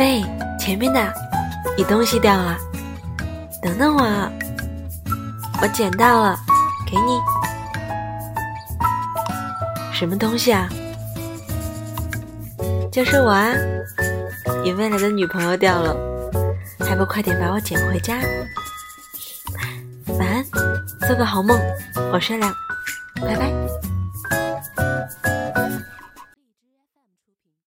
喂，前面的你东西掉了。等等我，我捡到了给你。什么东西啊？就是我啊，你未来的女朋友掉了，还不快点把我捡回家？晚安，做个好梦。我睡了，拜拜。